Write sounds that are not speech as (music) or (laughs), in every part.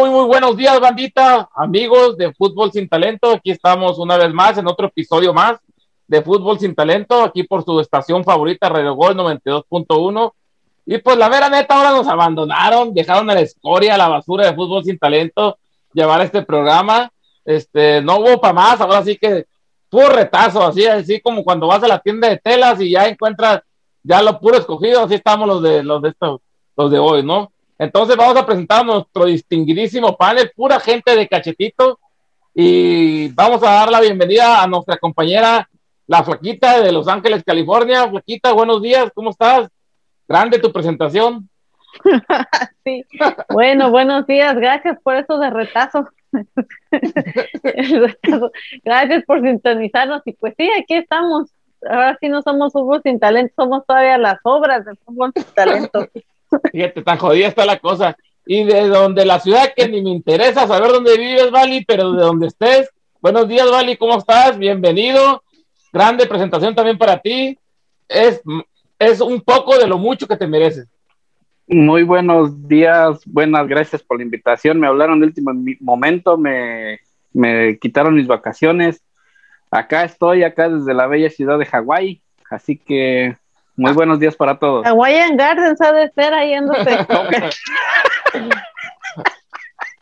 Muy, muy, buenos días, bandita, amigos de Fútbol Sin Talento. Aquí estamos una vez más en otro episodio más de Fútbol Sin Talento, aquí por su estación favorita, Radio Gol 92.1. Y pues la vera neta, ahora nos abandonaron, dejaron a la escoria, a la basura de Fútbol Sin Talento, llevar este programa. Este, no hubo para más, ahora sí que puro retazo, así, así como cuando vas a la tienda de telas y ya encuentras ya lo puro escogido, así estamos los de los de estos, los de hoy, ¿no? Entonces vamos a presentar a nuestro distinguidísimo panel, pura gente de cachetito, y vamos a dar la bienvenida a nuestra compañera, la Flaquita de Los Ángeles, California. Flaquita, buenos días, ¿cómo estás? Grande tu presentación. (laughs) sí, bueno, buenos días, gracias por eso de retazo. (laughs) gracias por sintonizarnos y pues sí, aquí estamos. Ahora sí no somos fútbol sin talento, somos todavía las obras del fútbol sin talento. Fíjate, tan jodida está la cosa. Y de donde la ciudad que ni me interesa saber dónde vives, Vali, pero de donde estés. Buenos días, Vali, ¿cómo estás? Bienvenido. Grande presentación también para ti. Es, es un poco de lo mucho que te mereces. Muy buenos días, buenas gracias por la invitación. Me hablaron de último momento, me, me quitaron mis vacaciones. Acá estoy, acá desde la bella ciudad de Hawái, así que muy buenos días para todos. Hawaiian Gardens ha de ser ahí (laughs)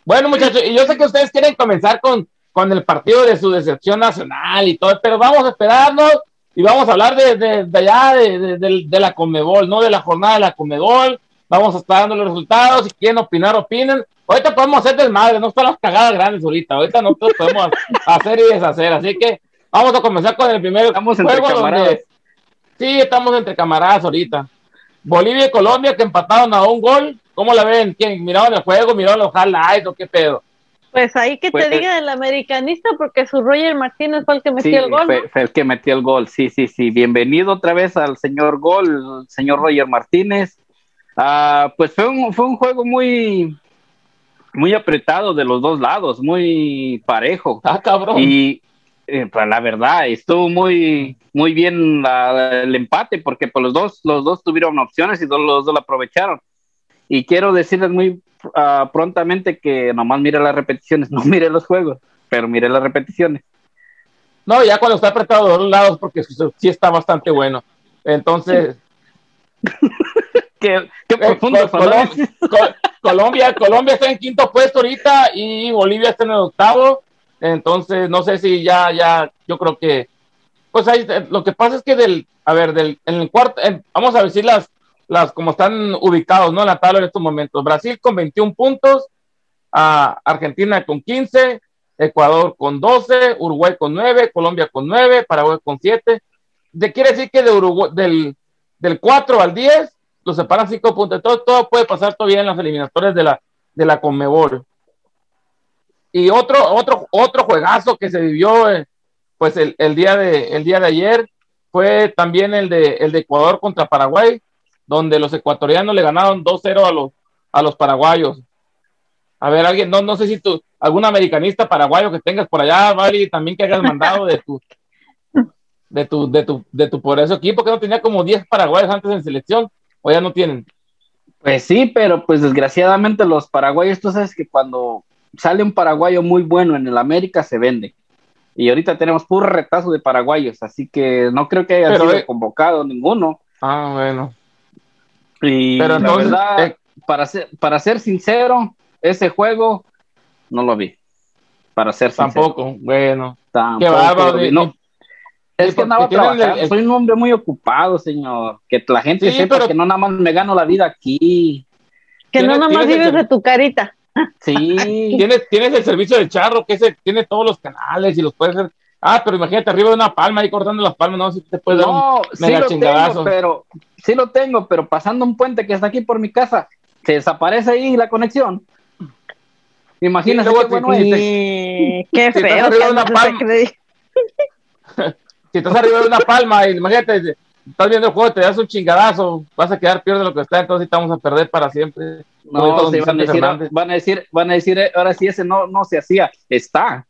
bueno, muchachos, y yo sé que ustedes quieren comenzar con, con el partido de su decepción nacional y todo, pero vamos a esperarnos y vamos a hablar de, de, allá, de, de, la Comebol, ¿no? De la jornada de la Comebol. Vamos a estar dando los resultados. Si quieren opinar, opinen. Ahorita podemos hacer desmadre, no están las cagadas grandes ahorita. Ahorita nosotros podemos hacer y deshacer. Así que vamos a comenzar con el primer juego donde, Sí, estamos entre camaradas ahorita. Bolivia y Colombia que empataron a un gol. ¿Cómo la ven? ¿Quién miraron el juego? ¿Miraron los highlights o qué pedo? Pues ahí que te pues, diga el americanista porque su Roger Martínez fue el que metió el gol. Fue, fue, el que metió el gol, sí, sí, sí. Bienvenido otra vez al señor gol, señor Roger Martínez. Ah, pues fue un, fue un juego muy, muy apretado de los dos lados, muy parejo. Ah, cabrón. Y, eh, pues, la verdad, estuvo muy, muy bien el empate porque pues, los, dos, los dos tuvieron opciones y los dos lo aprovecharon. Y quiero decirles muy uh, prontamente que nomás mire las repeticiones, (laughs) no mire los juegos, pero mire las repeticiones. No, ya cuando está apretado de dos lados, porque sí está bastante bueno. Entonces. (laughs) qué, qué eh, profundo, Colombia, Colombia está en quinto puesto ahorita y Bolivia está en el octavo. Entonces, no sé si ya, ya, yo creo que, pues ahí, eh, lo que pasa es que del, a ver, del, en el cuarto, vamos a decir las, las, como están ubicados, ¿no? En la tabla en estos momentos. Brasil con 21 puntos, a Argentina con 15, Ecuador con 12, Uruguay con 9, Colombia con 9, Paraguay con 7. De, quiere decir que de Uruguay, del, del 4 al 10 lo separan 5 puntos. Todo, todo puede pasar todavía en las eliminatorias de la, de la Conmebol. Y otro, otro, otro juegazo que se vivió eh, pues el, el, día de, el día de ayer fue también el de, el de Ecuador contra Paraguay, donde los ecuatorianos le ganaron 2-0 a los, a los paraguayos. A ver, alguien, no, no sé si tú, algún americanista paraguayo que tengas por allá, vale, también que hayas mandado de tu, de tu, de tu, de tu por ese equipo que no tenía como 10 paraguayos antes en selección, o ya no tienen. Pues sí, pero pues desgraciadamente los paraguayos, tú sabes que cuando sale un paraguayo muy bueno en el América, se vende. Y ahorita tenemos puro retazo de paraguayos, así que no creo que haya sido eh, convocado ninguno. Ah, bueno. Y Pero la verdad, eh, para, ser, para ser sincero, ese juego no lo vi. Para ser sincero. Tampoco, bueno. Tampoco es que andaba trabajando. Soy un hombre muy ocupado, señor. Que la gente sepa que no nada más me gano la vida aquí. Que no nada más vives de tu carita. Sí, (laughs) tienes, tienes el servicio del charro, que ese, tiene todos los canales y los puedes hacer. Ah, pero imagínate arriba de una palma ahí cortando las palmas, no si te puedes dar un mega sí Tengo, pero, sí lo tengo, pero pasando un puente que está aquí por mi casa, se desaparece ahí la conexión. Imagínate qué bueno Qué (laughs) feo. (laughs) si estás arriba de una palma, imagínate, estás viendo el juego, te das un chingadazo, vas a quedar peor de lo que está, entonces estamos a perder para siempre. No, van, a decir, van, a decir, van a decir, ahora sí ese no, no se hacía, está.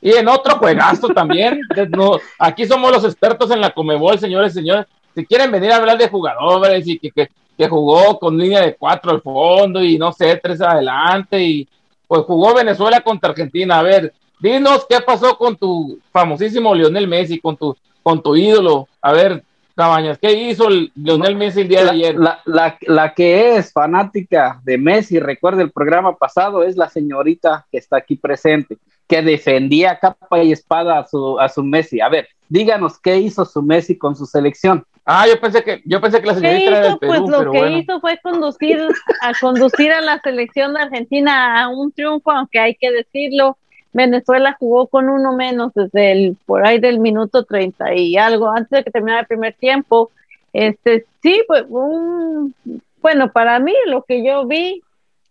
Y en otro juegazo también, (laughs) aquí somos los expertos en la Comebol, señores y señores. Si quieren venir a hablar de jugadores y que, que jugó con línea de cuatro al fondo y no sé, tres adelante y pues jugó Venezuela contra Argentina. A ver, dinos qué pasó con tu famosísimo Lionel Messi, con tu, con tu ídolo. A ver, Cabañas, ¿qué hizo el Lionel Messi el día de ayer? La, la, la, que es fanática de Messi, recuerda el programa pasado, es la señorita que está aquí presente, que defendía capa y espada a su, a su Messi. A ver, díganos qué hizo su Messi con su selección. Ah, yo pensé que, yo pensé que la señorita ¿Qué era hizo? del Perú, pues lo pero que bueno. hizo fue conducir a conducir a la selección de Argentina a un triunfo, aunque hay que decirlo, Venezuela jugó con uno menos desde el por ahí del minuto 30 y algo antes de que terminara el primer tiempo. Este sí, pues un bueno, para mí lo que yo vi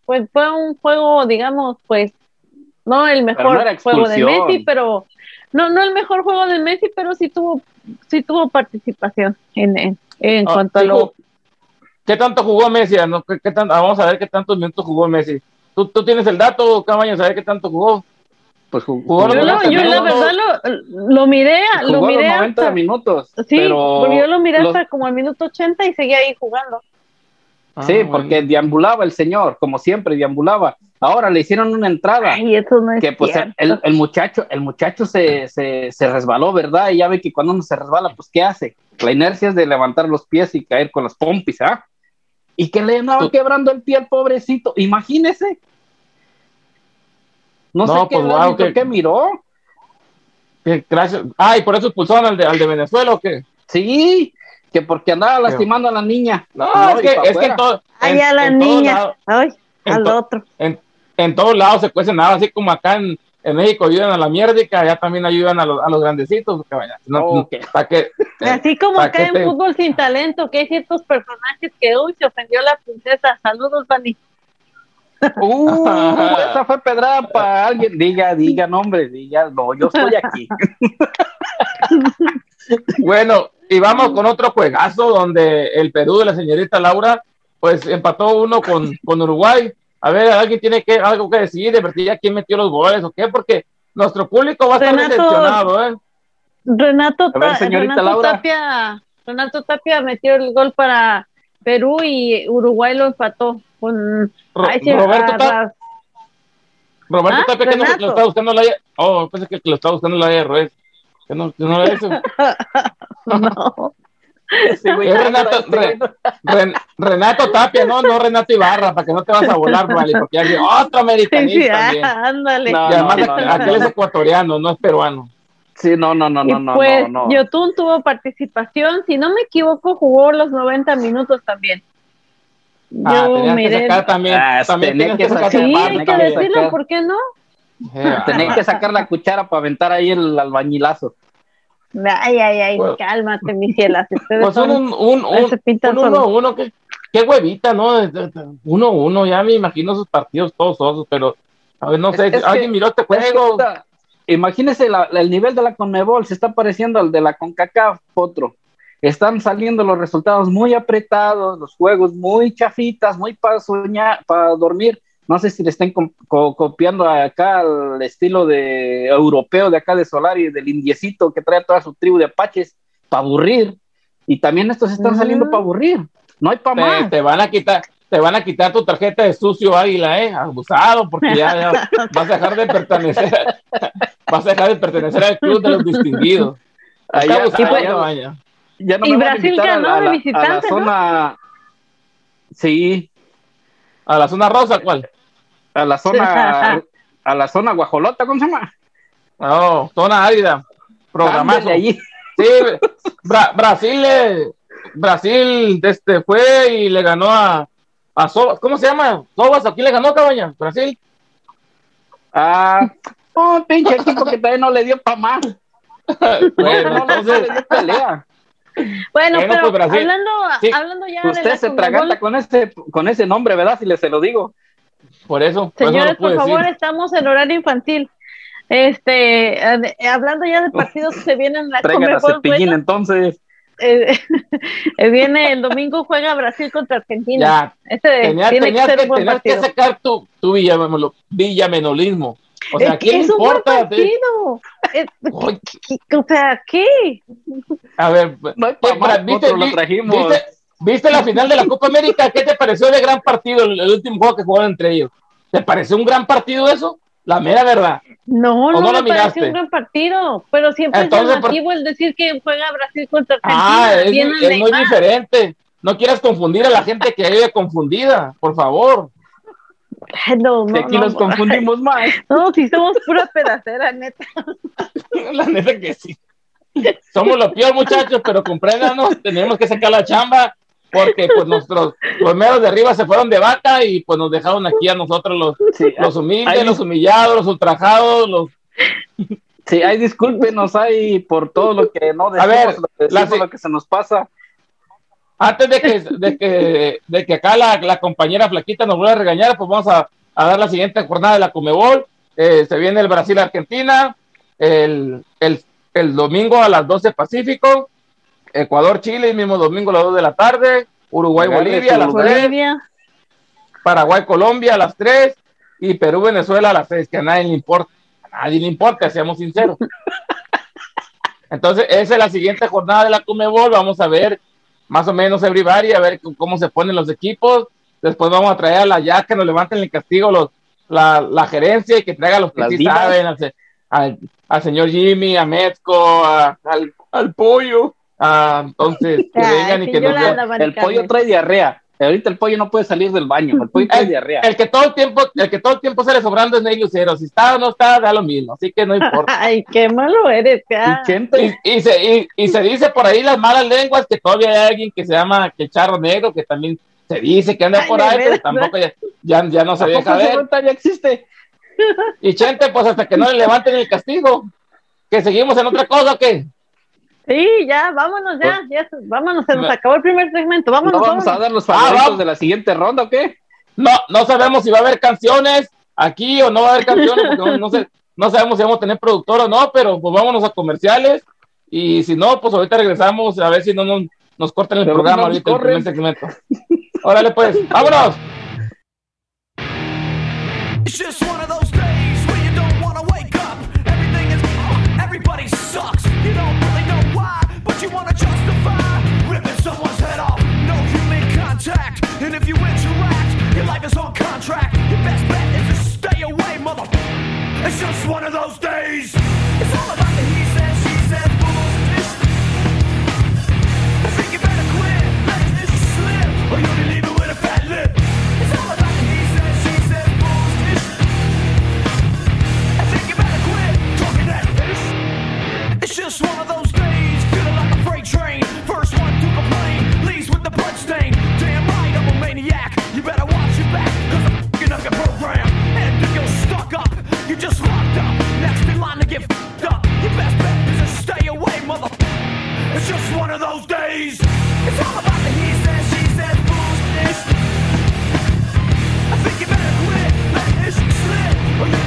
pues fue un juego, digamos, pues no el mejor no juego de. Messi, pero no no el mejor juego de Messi, pero sí tuvo sí tuvo participación en en, en Ah, cuanto a lo ¿Qué tanto jugó Messi? Ah, no? ¿Qué, qué tan- ah, vamos a ver qué tantos minutos jugó Messi. ¿Tú, tú tienes el dato, Cabañas, a ver qué tanto jugó? Pues jugó, Jugó Yo, lo, 90 yo la verdad lo, lo miré, lo jugó los miré 90 hasta, minutos. sí, pero porque yo lo miré los- hasta como el minuto 80 y seguía ahí jugando. Sí, Ah, porque bueno. deambulaba el señor, como siempre, deambulaba. Ahora le hicieron una entrada. Ay, eso no es que pues el, el muchacho, el muchacho se, se, se resbaló, ¿verdad? Y ya ve que cuando uno se resbala, pues ¿qué hace? La inercia es de levantar los pies y caer con las pompis, ¿ah? Y que le andaba quebrando el pie al pobrecito, imagínese. No, No, sé qué, pues, wow, árbitro que- qué miró. Qué gracias. Ah, y por eso expulsaron al de, al de Venezuela o qué? Sí, que porque andaba lastimando a la niña. No, No, es que, es que en, todo, Ay, en- a la niña. Ay, al to- otro. en, en todos lados se cuece nada, así como acá en, en México ayudan a la mierda y que allá también ayudan a los, a los grandecitos. No, Ok. ¿para qué? Así como ¿pa' acá en te- fútbol sin talento, que hay ciertos personajes que, uy, se ofendió la princesa. Saludos, Dani. Uh, (laughs) esa fue pedrada para alguien. Diga, diga nombre, diga, no, yo estoy aquí. (laughs) Bueno, y vamos con otro juegazo donde el Perú de la señorita Laura, pues empató uno con, con Uruguay. A ver, alguien tiene que algo que decir, de verdad, quién metió los goles o qué, porque nuestro público va a estar Renato- decepcionado, ¿eh? Renato, A ver, Ta- señorita Renato Laura. Tapia, Renato Tapia metió el gol para Perú y Uruguay lo empató con Ro- ay, sí, Roberto, a- Ta- Roberto Ah, Tapia, que no lo está buscando la Oh, pensé que lo está buscando la Ruiz. Que no, que no era eso. (laughs) no. Güey, Es Renato, Re- Ren- Renato Tapia, no, no Renato Ibarra, para que no te vas a volar, vale, porque hay otro (laughs) americanista sí, ah, ándale. No, Y además, no, no, no, aquel no. es ecuatoriano, no es peruano. Sí, no, no, no, y no, no, pues no, no. Yotun tuvo participación, si no me equivoco, jugó los 90 minutos también. Yo Ah, que miré. sacar también. Ah, también que sacar sacar Sí, hay que decirlo, sacar. ¿por qué no? Eh, (laughs) Tenía que sacar la cuchara para aventar ahí el albañilazo. Ay, ay, ay, Pues- cálmate, mis cielas. Pues son- un, un, un, un uno, uno, que, qué huevita, ¿no? Uno, uno, ya me imagino sus partidos todos osos, pero a ver, no sé, Es- es ¿alguien que- miró este Es que juego? Imagínese la- el nivel de la Conmebol, se está pareciendo al de la CONCACAF, otro. Están saliendo los resultados muy apretados, los juegos muy chafitas, muy para soñar, para dormir. No sé si le estén co- co- copiando acá al estilo de europeo de acá de Solari, del indiecito que trae toda su tribu de apaches para aburrir. Y también estos están saliendo para aburrir. No hay para Te, más. te van a quitar, te van a quitar tu tarjeta de sucio águila, eh, abusado, porque ya, ya (laughs) vas a dejar de pertenecer, (laughs) vas a dejar de pertenecer al club de los distinguidos. Allá- allá- Cabaña. ya no Y me van a Brasil invitar a ganó la- a de la- a la visitante, ¿no? zona. Sí, A la zona rosa, ¿cuál? a la zona (laughs) a la zona guajolota, ¿cómo se llama? No, zona árida. Programazo. Allí. Sí, Bra- Brasil, eh, Brasil este, fue y le ganó a, a Sobas. ¿Cómo se llama? Sobas, ¿a quién le ganó, Cabaña? Brasil. Ah, oh, pinche equipo que todavía no le dio pa' más. Bueno, no, entonces, le dio pelea. Bueno, Bueno, pero pues, hablando, Sí. hablando ya de Usted la se traganta con ese, con ese nombre, ¿verdad? Si le se lo digo. por eso. por eso Señores, lo pude por favor, estamos en horario infantil. Este, hablando ya de partidos que se vienen en la Traigan a Conmebol, Cepillín, bueno, entonces. eh, (laughs) eh, viene el domingo juega Brasil contra Argentina. Ya, Ese tenías, tiene tenías que ser que, un buen tenías que partido. sacar tu, tu villamenolismo. O sea, ¿a Es quién es un buen importa? partido. Es- ¿qué- o sea, ¿qué? A ver, No hay ¿qué- pa' más, ¿viste, lo trajimos. viste- ¿Viste la final de la Copa América? ¿Qué te pareció de gran partido el, último juego que jugaron entre ellos? ¿Te pareció un gran partido eso? La mera verdad. No, no, me pareció un gran partido, pero siempre es llamativo el decir que juega Brasil contra ah, Argentina. Ah, es, muy diferente. No quieras confundir a la gente que vive confundida, por favor. No, no, aquí nos confundimos más. (laughs) No, si somos pura pedacera, neta. (laughs) La neta que sí. Somos los peor, muchachos, pero compréndanos, tenemos que sacar la chamba porque pues nuestros los meros de arriba se fueron de vaca y pues nos dejaron aquí a nosotros los, los humildes, los humillados, los ultrajados, los Sí, hay discúlpenos hay por todo lo que no decimos, a ver, lo, que se nos pasa. Antes de que, de que, de que acá la, la compañera Flaquita nos vuelva a regañar, pues vamos a, a dar la siguiente jornada de la Comebol. Eh, se viene el Brasil-Argentina, el, el, el domingo a las 12 Pacífico, Ecuador-Chile, el mismo domingo a las 2 de la tarde, Uruguay-Bolivia a las 3, Paraguay-Colombia a las 3 y Perú-Venezuela a las 6, que a nadie le importa, a nadie le importa, seamos sinceros. (laughs) Entonces, esa es la siguiente jornada de la Comebol, vamos a ver más o menos everybody, a ver cómo se ponen los equipos, después vamos a traer a la ya que nos levanten el castigo los, la, gerencia y que traiga los que sí saben, al, al, señor Jimmy, a Metzco, al, al pollo. Ah, entonces, que vengan y que nos El pollo trae diarrea. Ahorita el pollo no puede salir del baño, el pollo trae diarrea. El que todo el tiempo, el que todo el tiempo sale sobrando es Ney Lucero. Si está o no está, da lo mismo, así que no (laughs) importa. Ay, qué malo eres, y, y, se, y, se dice por ahí las malas lenguas que todavía hay alguien que se llama que Charro Negro, que también se dice que anda por ahí, pero tampoco ya, ya, no se deja ver. Ya existe. Y Chente, pues hasta que no le levanten el castigo, que seguimos en otra cosa, ¿o qué? Sí, ya, vámonos ya, pues, ya vámonos, se nos acabó el primer segmento, vámonos. ¿No vamos a dar los ah, favoritos de la siguiente ronda o qué? No, no sabemos si va a haber canciones aquí o no va a haber canciones, porque no, sé, no sabemos si vamos a tener productor o no, pero pues vámonos a comerciales y si no, pues ahorita regresamos a ver si no nos, nos cortan el programa ahorita el primer segmento. Órale pues, vámonos. If you interact, your life is on contract. Your best bet is to stay away, mother. It's just one of those days. It's all about the he says, she says, bullshit. I think you better quit, let this slip, or you'll be leaving with a fat lip. It's all about the he says, she says, bullshit. I think you better quit talking that fish. It's just one of those maniac. You better watch your back, cause I'm fucking up your program. And if you're stuck up, you just locked up. Next in line to get fucked up. Your best bet is to stay away, mother. It's just one of those days. It's all about the he says, she said, foolishness. I think you better quit, slip.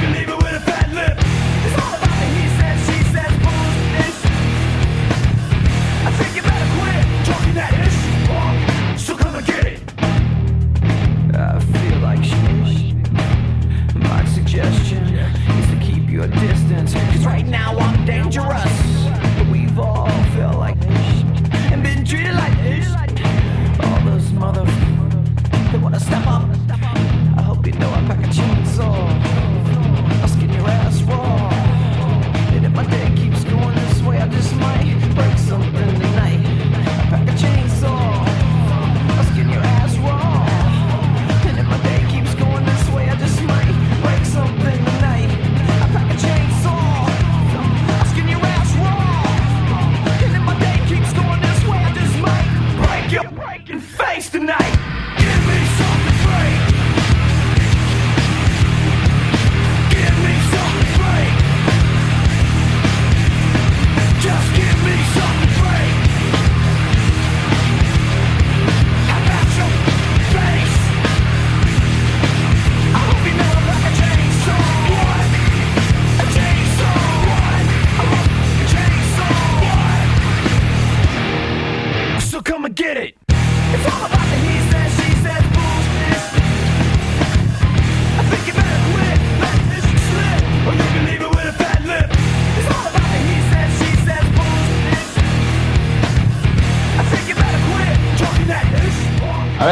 suggestion is to keep your distance. Cause right now I'm dangerous.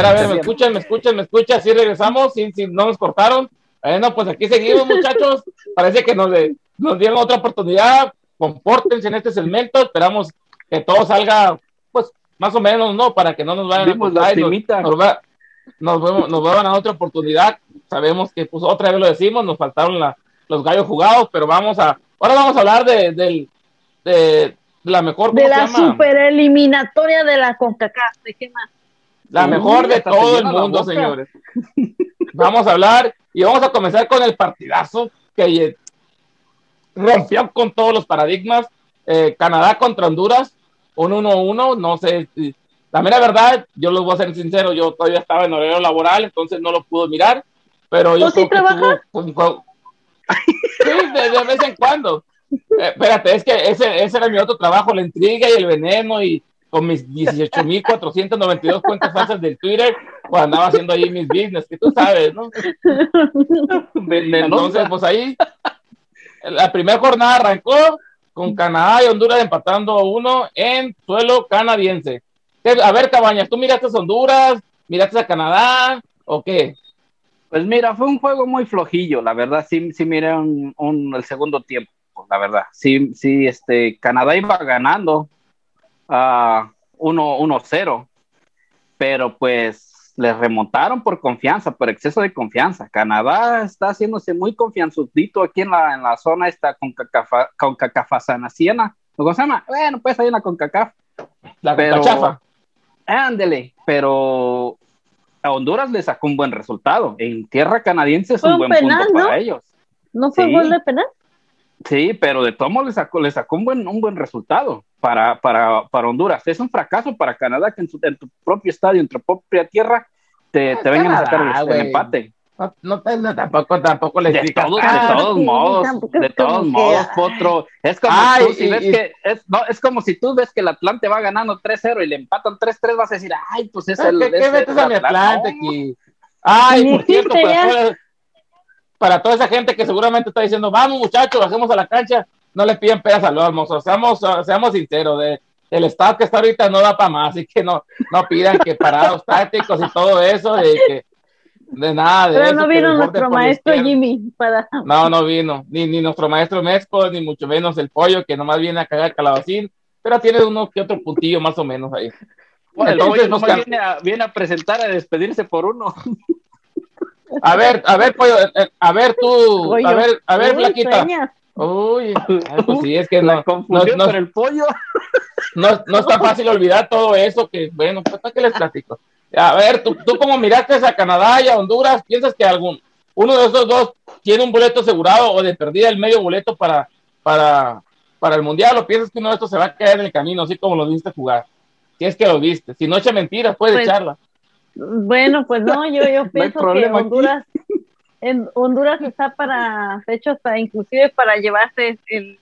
Ver, a ver, me escuchan, me escuchan, me escuchan, sí regresamos, sí, sí, no nos cortaron. Bueno, pues aquí seguimos, muchachos. Parece que nos, nos dieron otra oportunidad. Compórtense en este segmento. Esperamos que todo salga, pues, más o menos, ¿no? Para que no nos vayan a cortar nos, nos, va- nos, vemos- nos van a otra oportunidad. Sabemos que, pues, otra vez lo decimos, nos faltaron la- los gallos jugados, pero vamos a, ahora vamos a hablar de, del- de, de la mejor, ¿cómo De la super eliminatoria de la CONCACAF. ¿De qué más? La Uy, mejor de todo el mundo, señores. Vamos a hablar y vamos a comenzar con el partidazo que eh, rompió con todos los paradigmas. Eh, Canadá contra Honduras, un 1-1. No sé, si- la mera verdad, yo les voy a ser sincero, yo todavía estaba en horario laboral, entonces no lo pude mirar, pero yo ¿Tú sí trabajas? Sí, de, de vez en cuando. Eh, espérate, es que ese, ese era mi otro trabajo, la intriga y el veneno y con mis 18.492 cuentas falsas del Twitter, pues andaba haciendo ahí mis business, que tú sabes, ¿no? (laughs) Entonces, pues ahí, la primera jornada arrancó con Canadá y Honduras empatando a uno en suelo canadiense. ¿Qué- A ver, Cabañas, ¿tú miraste a Honduras? ¿Miraste a Canadá? ¿O qué? Pues mira, fue un juego muy flojillo, la verdad, sí, sí miré un, un- el segundo tiempo, la verdad. Sí, sí, este, Canadá iba ganando a 1-0, pero pues les remontaron por confianza, por exceso de confianza. Canadá está haciéndose muy confianzudito aquí en la, en la zona esta con cacafa, con cacafasanaciana. ¿Cómo se llama? Bueno, pues hay una con cacaf. La Pero- chafa. Ándele, pero a Honduras le sacó un buen resultado. En tierra canadiense es un un buen penal, punto ¿no? para ellos. ¿No fue Sí. gol de penal? Sí, pero de todos modos le sacó, le sacó un buen, un buen resultado para, para, para Honduras. Es un fracaso para Canadá que en, su- en tu propio estadio, en tu propia tierra, te, te vengan a sacar el- empate. No, no, no, tampoco, tampoco les De, todos- de todos sí, modos, de todos que- modos, Potro. Es como Ay, tú, si y- ves y- que, es, no, es como si tú ves que el Atlante va ganando 3-0 y le empatan 3-3, vas a decir, ay, pues es Ah, el. ¿Qué, es qué el metes a mi Atlante". Aquí? Ay, por cierto, para para toda esa gente que seguramente está diciendo, vamos muchachos, bajemos a la cancha, no le piden pedas al hermoso, seamos, seamos sinceros, de, el estado que está ahorita no da para más, así que no, no pidan que parados tácticos y todo eso, de que de nada de Pero eso, no que vino nuestro maestro. Jimmy para... No, no vino, ni, ni nuestro maestro Mezco, ni mucho menos el pollo, que nomás viene a cagar calabacín, pero tiene uno que otro puntillo más o menos ahí. Bueno, el Entonces, pollo nos viene, a, viene a presentar, a despedirse por uno. A ver, a ver, pollo, eh, eh, a ver tú, Pollo. a ver, a ver, Uy, Flaquita. Uy, (laughs) pues sí, es que La no, no, confusión no, por el pollo. no, no es tan fácil olvidar todo eso que, bueno, pues para qué les platico. A ver, tú, tú como miraste a Canadá y a Honduras, ¿piensas que algún, uno de esos dos tiene un boleto asegurado o de perdida el medio boleto para, para, para el Mundial o piensas que uno de estos se va a caer en el camino, así como lo viste jugar? Si es que lo viste, si no echa mentiras, puedes Pues, echarla. Bueno, pues no, yo, yo (laughs) pienso que problema aquí. Honduras, en Honduras está para, de hecho, hasta inclusive para llevarse el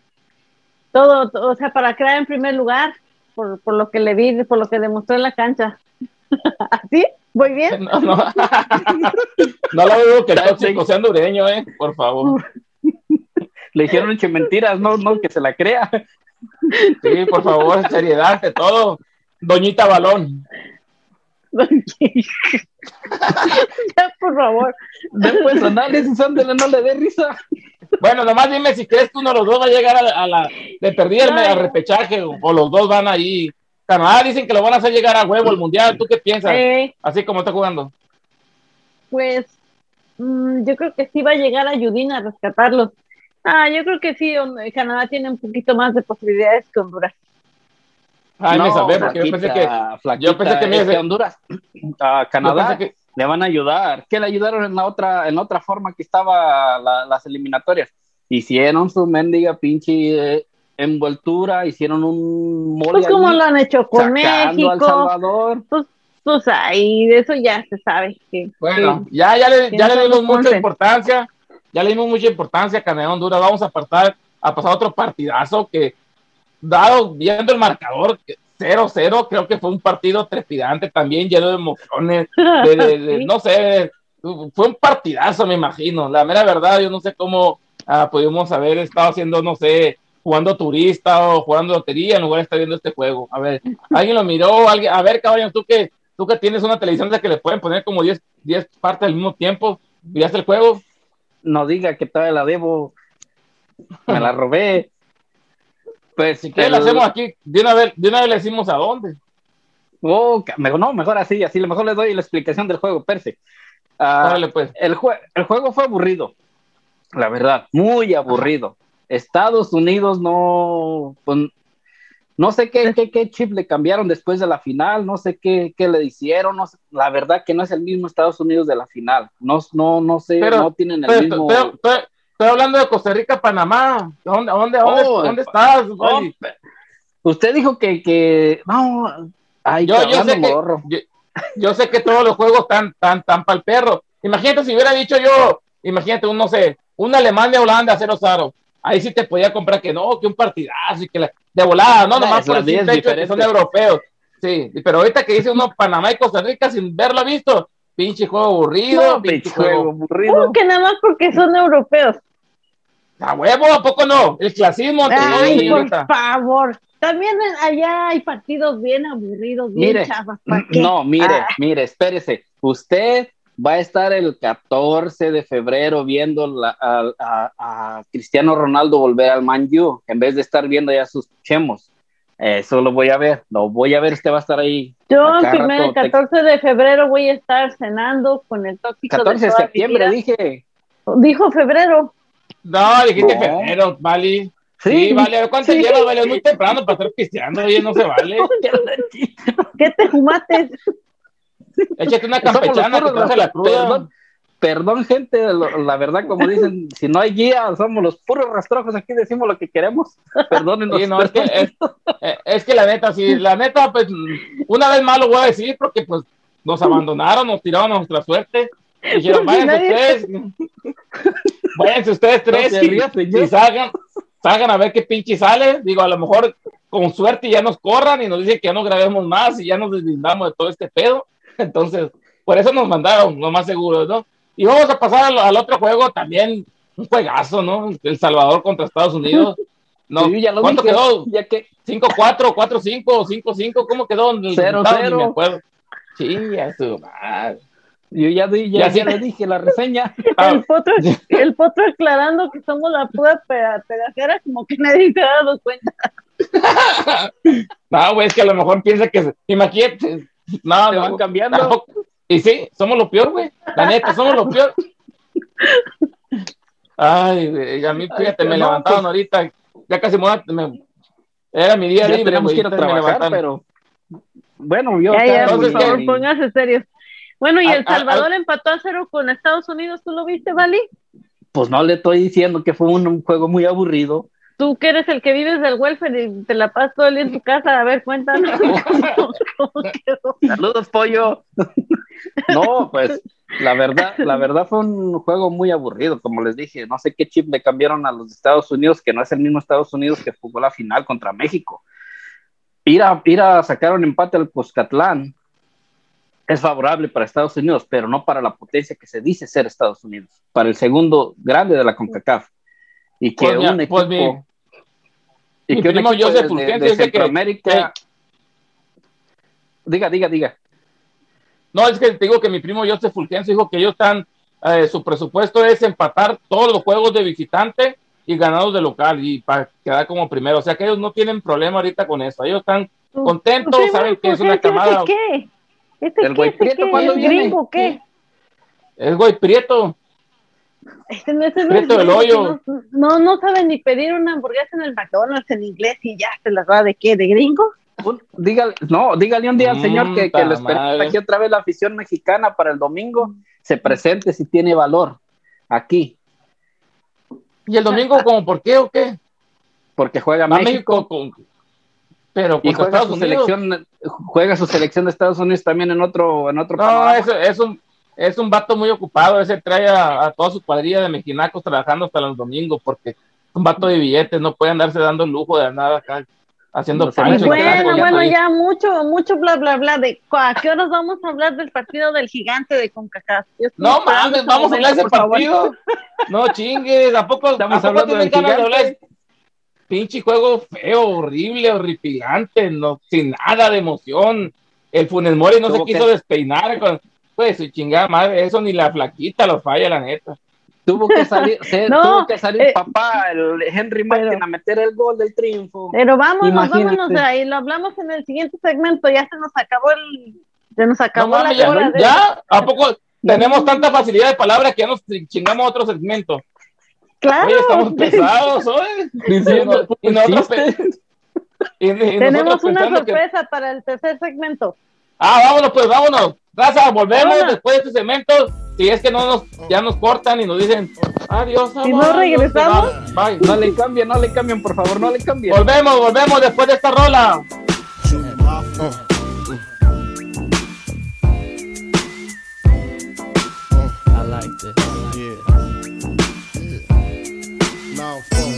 todo, o sea, para crear en primer lugar, por, por lo que le vi, por lo que demostró en la cancha. (laughs) ¿Así? ¿Voy bien? No, no. (laughs) no lo digo que el tóxico sea hondureño, eh, por favor. (laughs) Le dijeron eche mentiras, no, no, que se la crea. Sí, por favor, seriedad ante todo. Doñita Balón. (laughs) ya, por favor. Después análisis, ándale, no le dé risa. Bueno, nomás dime si crees que uno de los dos va a llegar a la, a la de No. al repechaje o, o los dos van ahí. Canadá dicen que lo van a hacer llegar a huevo el mundial. ¿Tú qué piensas? Eh, Así como está jugando. pues mm, yo creo que sí va a llegar a Yudin a rescatarlos. Ah, yo creo que sí, Canadá tiene un poquito más de posibilidades que Honduras. Ay, me No, salvé porque yo pensé que. flaquita, flaquita, yo pensé que me que Honduras, a Canadá que- le van a ayudar. ¿Qué le ayudaron en la otra, en la otra forma que estaba la- las eliminatorias? Hicieron su mendiga pinche eh, envoltura, hicieron un mole Pues como lo han hecho con sacando al México, Salvador. pues, pues ahí, de eso ya se sabe. Que, Bueno, que- ya, ya le, que ya no le dimos mucha importancia. Ya le dimos mucha importancia a Canadá Honduras. Vamos a apartar, a pasar otro partidazo que, dado viendo el marcador, que 0-0, creo que fue un partido trepidante también, lleno de emociones. de- de- de- (laughs) Sí. no sé, fue un partidazo, me imagino. La mera verdad, yo no sé cómo ah, pudimos haber estado haciendo, no sé, jugando turista o jugando lotería en lugar de estar viendo este juego. A ver, ¿alguien lo miró? ¿Alguien? A ver, caballo, tú que tú que tienes una televisión de que le pueden poner como 10 partes al mismo tiempo, ¿miraste el juego? No diga que todavía la debo, me la robé. Pues si quieres, la hacemos aquí, de una, vez, de una vez le decimos a dónde. Oh, no, mejor así, así, mejor le doy la explicación del juego, perfecto. Ah, pues. el, el juego fue aburrido, la verdad, muy aburrido. Estados Unidos no, pues, no sé qué, qué, qué, chip le cambiaron después de la final, no sé qué, qué le hicieron, no la verdad que no es el mismo Estados Unidos de la final, no, no, no sé, no tienen el mismo... estoy hablando de Costa Rica, Panamá, ¿dónde, dónde, dónde, oh, dónde estás? Oh, usted dijo que, que, no, ay, yo, yo sé que, yo, sé que todos los juegos están tan, tan para el perro. Imagínate si hubiera dicho yo, imagínate un, no sé, un Alemania-Holanda 0-0. Ahí sí te podía comprar que no, que un partidazo y que la, de volada, no, nomás por el hecho que son europeos. Sí, pero ahorita que dice uno Panamá y Costa Rica sin verlo visto, pinche juego aburrido, pinche juego aburrido. que nada más porque son europeos. A huevo, ¿a poco no? El clasismo. Ay, por favor. También allá hay partidos bien aburridos, bien mire, chavas. No, mire, ah. mire, espérese. Usted va a estar el 14 de febrero viendo a, Cristiano Ronaldo volver al Man U, en vez de estar viendo ya sus chemos. Eso lo voy a ver, lo voy a ver, usted va a estar ahí. Yo el 14 de febrero voy a estar cenando con el tópico 14 de, septiembre, dije. Dijo febrero. No, dijiste febrero, vale. Sí, vale, ¿cuánto lleva? Vale, es muy temprano para estar cristiano, oye, no se vale. (laughs) ¿Qué te fumaste? Échate una campechana que te la cruda. Perdón, gente, la verdad, como dicen, si no hay guía, somos los puros rastrojos, aquí decimos lo que queremos. Perdónenos. no, es, que, eh, es, que la neta, si la neta, pues, una vez más lo voy a decir, porque pues nos abandonaron, nos tiraron a nuestra suerte. Dijeron, (laughs) váyanse ustedes, váyanse ustedes tres y, salgan, salgan a ver qué pinche sale. Digo, a lo mejor con suerte ya nos corran y nos dicen que ya no grabemos más y ya nos deslindamos de todo este pedo. (laughs) Entonces, por eso nos mandaron, lo más seguro, ¿no? Y vamos a pasar al, otro juego también, un juegazo, ¿no? El Salvador contra Estados Unidos. (laughs) No, ¿Cuánto quedó? Ya que... ¿5-4, 4-5, 5-5? ¿Cómo quedó? 0-0. Sí, ya estuvo Yo ya, di, ya, ya, le dije la reseña. (laughs) el, potro, el potro aclarando que somos la pura pedacera, como que nadie se ha dado cuenta. (laughs) no, güey, es que a lo mejor piensa que. Imagínate, no, no, van cambiando. Y sí, somos lo peor, güey. La neta, somos lo peor. Ay, güey, a mí, fíjate, me levantaron pues. ahorita, ya casi me, era mi día libre, a trabajar, pero bueno, yo ya, ya, por favor, póngase serio. Bueno, y El Salvador empató a cero con Estados Unidos, ¿tú lo viste, Vali? Pues no le estoy diciendo que fue un juego muy aburrido, tú que eres el que vives del welfare y te la pasas todo el día en tu casa, a ver, cuéntanos. (laughs) Saludos, pollo. no, pues la verdad, la verdad fue un juego muy aburrido, como les dije. No sé qué chip le cambiaron a los Estados Unidos, que no es el mismo Estados Unidos que jugó la final contra México. Ir a, ir a sacar un empate al Cuscatlán es favorable para Estados Unidos, pero no para la potencia que se dice ser Estados Unidos, para el segundo grande de la CONCACAF. Y que pues un pues equipo y que primo Joseph de, de Centroamérica. Diga, diga, diga. No, es que te digo que mi primo Joseph Fulgencio dijo que ellos están, eh, su presupuesto es empatar todos los juegos de visitante y ganados de local y para quedar como primero. O sea que ellos no tienen problema ahorita con eso. Ellos están contentos, saben que es una camada. ¿Qué? ¿Este ¿El Güey Prieto cuándo viene? Gringo, ¿qué? Es Güey Prieto. Este no es el hoyo. No, no, saben ni pedir una hamburguesa en el McDonald's en inglés y ya se las va de qué, de gringo. Dígale, no, dígale un día al señor que, que lo espera aquí otra vez la afición mexicana para el domingo se presente si tiene valor aquí. ¿Y el domingo como por qué o qué? Porque juega México. Pero y juega su selección, juega su selección de Estados Unidos también en otro, en otro. No, eso es un es un vato muy ocupado, ese trae a, toda su cuadrilla de mexicanos trabajando hasta los domingos, porque es un vato de billetes, no puede andarse dando lujo de nada acá, haciendo Bueno, bueno, ya mucho, mucho bla, bla, bla, de a qué horas vamos a hablar del partido del gigante de CONCACAF. No mames, vamos a hablar de ese partido. No chingues, ¿a poco estamos hablando del gigante? Pinche juego feo, horrible, horripilante, no, sin nada de emoción el Funes Mori no se quiso despeinar con, pues su chingada madre, eso ni la flaquita lo falla, la neta. Tuvo que salir, (laughs) tuvo que salir eh, papá, el Henry Martin, a meter el gol del triunfo. Pero vámonos, vámonos, ahí lo hablamos en el siguiente segmento, ya se nos acabó el, se nos acabó la hora. Ya, ¿a poco tenemos tanta facilidad de palabra que ya nos chingamos otro segmento? Claro. estamos (laughs) pesados hoy. y, nosotros, Tenemos una sorpresa para el tercer segmento. Ah, vámonos, pues vámonos. Raza, volvemos después de este segmento. Si es que no nos, ya nos cortan y nos dicen adiós. Si no regresamos, bye. No le cambien, no le cambien, por favor, no le cambien. Volvemos, volvemos después de esta rola. I like this. Yeah. Now,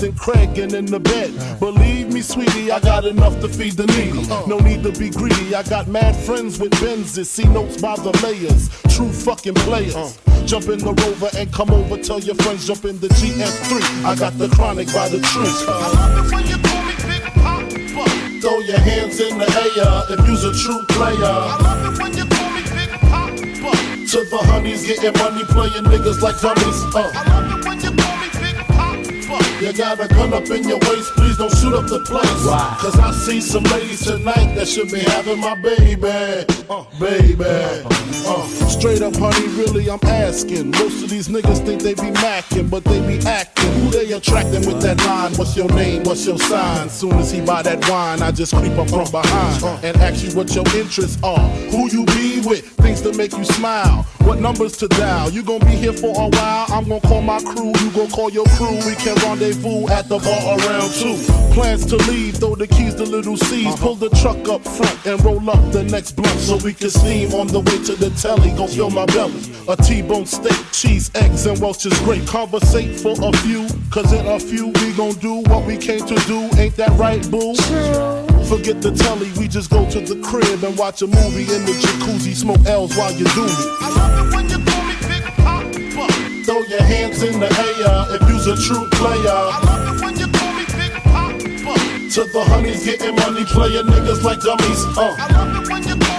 than Craig and in the bed. Believe me, sweetie, I got enough to feed the needy. No need to be greedy. I got mad friends with Benzes, see notes by the layers. True fucking players. Jump in the rover and come over. Tell your friends jump in the GF3. I got the chronic by the truth. I love it when you call me Big Pop. Throw your hands in the air if you's a true player. I love it when you call me Big Pop. To the honeys, getting money, playing niggas like dummies. Uh. I love it when you call me Big Pop. You got a gun up in your waist, please don't shoot up the place. Why? Cause I see some ladies tonight that should be having my baby. Uh, baby. Uh, straight up, honey, really, I'm asking. Most of these niggas think they be macking, but they be acting. Who they attracting with that line? What's your name? What's your sign? Soon as he buy that wine, I just creep up from behind and ask you what your interests are. Who you be with? Things to make you smile. What numbers to dial? You gonna be here for a while? I'm gonna call my crew. You gonna call your crew. We can rendezvous at the bar around two. Plans to leave, throw the keys to little C's. Pull the truck up front and roll up the next blunt so we can steam on the way to the telly. Go fill my belly. A T-bone steak, cheese, eggs, and Welch's grape. Conversate for a few, cause in a few we gon' do what we came to do. Ain't that right, boo? Forget the telly, we just go to the crib and watch a movie in the jacuzzi. Smoke L's while you do me. I love it when you call me Big Papa. Throw your hands in the air if you's a true player. I love it when you call me Big Papa. To the honeys getting money, playing niggas like dummies. Uh.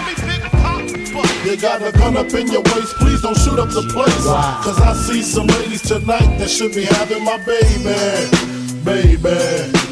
You got a gun up in your waist, please don't shoot up the place. Cause I see some ladies tonight that should be having my baby, baby.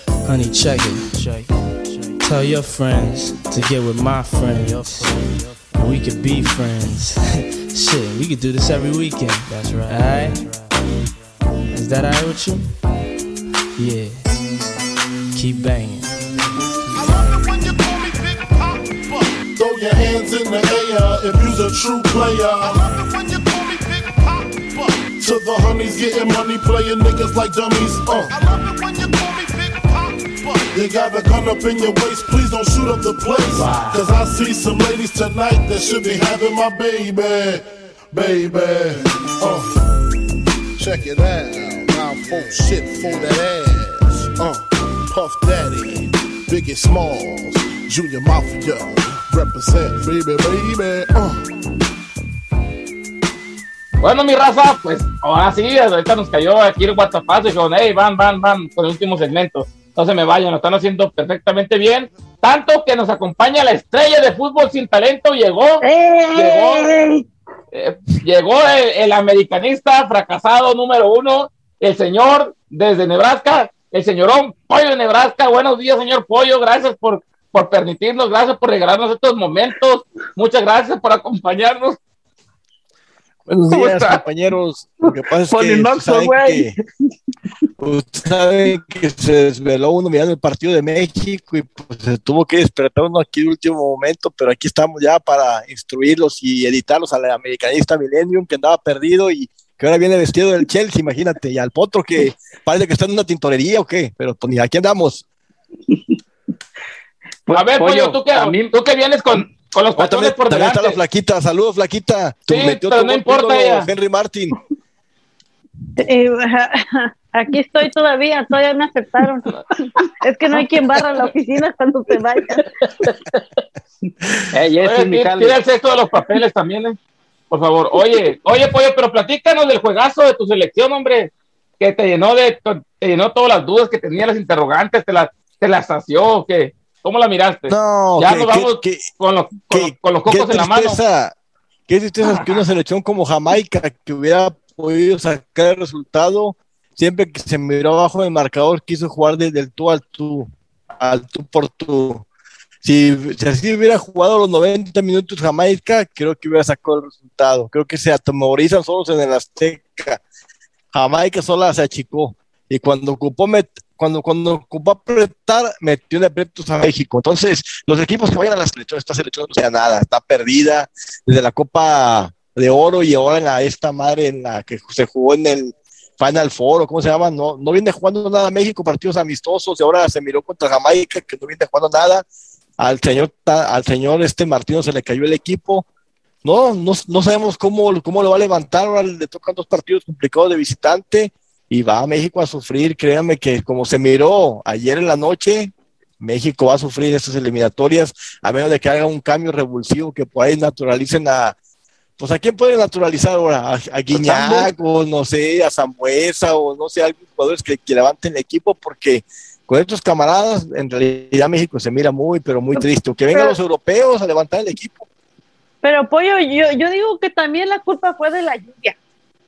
Honey, check it. Tell your friends to get with my friends. We could be friends. (laughs) Shit, we could do this every weekend. That's right. Alright? Is that alright with you? Yeah. Keep banging. I love the one you call me Big Pop. Throw your hands in the air if you's a true player. To the one you call me Big Pop. The honeys getting money, playing niggas like dummies. Uh. You got a gun up in your waist, please don't shoot up the place. Cause I see some ladies tonight that should be having my baby, baby. Uh, check it out. Now folks shit for that ass. Uh, Puff Daddy, Biggie Smalls, Junior Mafia, represent, baby, baby. Uh. Bueno, mi raza, pues ahora sí, ahorita nos cayó aquí el WhatsApp y dijeron, hey, van, van, van, con el último segmento no se me vayan, lo están haciendo perfectamente bien. Tanto que nos acompaña la estrella de fútbol sin talento, llegó, llegó, eh, llegó el, americanista fracasado número uno, el señor desde Nebraska, el señorón Pollo de Nebraska. Buenos días, señor Pollo, gracias por por permitirnos, gracias por regalarnos estos momentos. Muchas gracias por acompañarnos. Buenos ¿Cómo días, está? compañeros. Lo que pasa es que saben güey. que, ustedes saben que se desveló uno mirando el partido de México y pues se tuvo que despertar uno aquí de último momento, pero aquí estamos ya para instruirlos y editarlos al americanista Millennium que andaba perdido y que ahora viene vestido del Chelsea, imagínate, y al potro que parece que está en una tintorería o qué, pero pues ni aquí andamos. A ver, Pollo, Pollo, tú mí- tú que vienes con, con los Ah, también, patrones por también está la delante. flaquita, saludos flaquita. Tu- Sí, metió pero tu no importa ella. Henry Martin. Eh, (laughs) aquí estoy todavía, todavía me aceptaron. (laughs) Es que no hay quien barra la oficina cuando se vaya. Eh, ya es Oye, sindical. tira el sexto de los papeles también, eh. Por favor. Oye, oye, Pollo, pero platícanos del juegazo de tu selección, hombre. Que te llenó de, te llenó todas las dudas que tenía, las interrogantes, te las, te las sació, que ¿Cómo la miraste? No, ya que- nos vamos que- con, los, con, con los cocos en la mano. Qué tristeza que una selección como Jamaica, que hubiera podido sacar el resultado, siempre que se miró abajo del marcador, quiso jugar desde el tú al tú, al tú por tú. Si, si así hubiera jugado los 90 minutos Jamaica, creo que hubiera sacado el resultado. Creo que se atemorizan solos en el Azteca. Jamaica sola se achicó. Y cuando ocupó, cuando, cuando ocupó apretar, metió de aprietos a México. Entonces, los equipos que vayan a la selección, esta selección no sea nada, está perdida desde la Copa de Oro y ahora en la, esta madre en la que se jugó en el Final Four, ¿cómo se llama? No, no viene jugando nada México, partidos amistosos, y ahora se miró contra Jamaica, que no viene jugando nada. Al señor, al señor este Martino se le cayó el equipo. No, no, no sabemos cómo, cómo lo va a levantar. Ahora le tocan dos partidos complicados de visitante y va a México a sufrir. Créanme que como se miró ayer en la noche, México va a sufrir estas eliminatorias, a menos de que haga un cambio revulsivo que por ahí naturalicen a. Pues a quién puede naturalizar ahora? A, a Guiñac o no sé, a Zambuesa o no sé, algunos jugadores que, que levanten el equipo porque con estos camaradas en realidad México se mira muy, pero muy triste. Que vengan los europeos a levantar el equipo. Pero Pollo, yo, yo digo que también la culpa fue de la lluvia.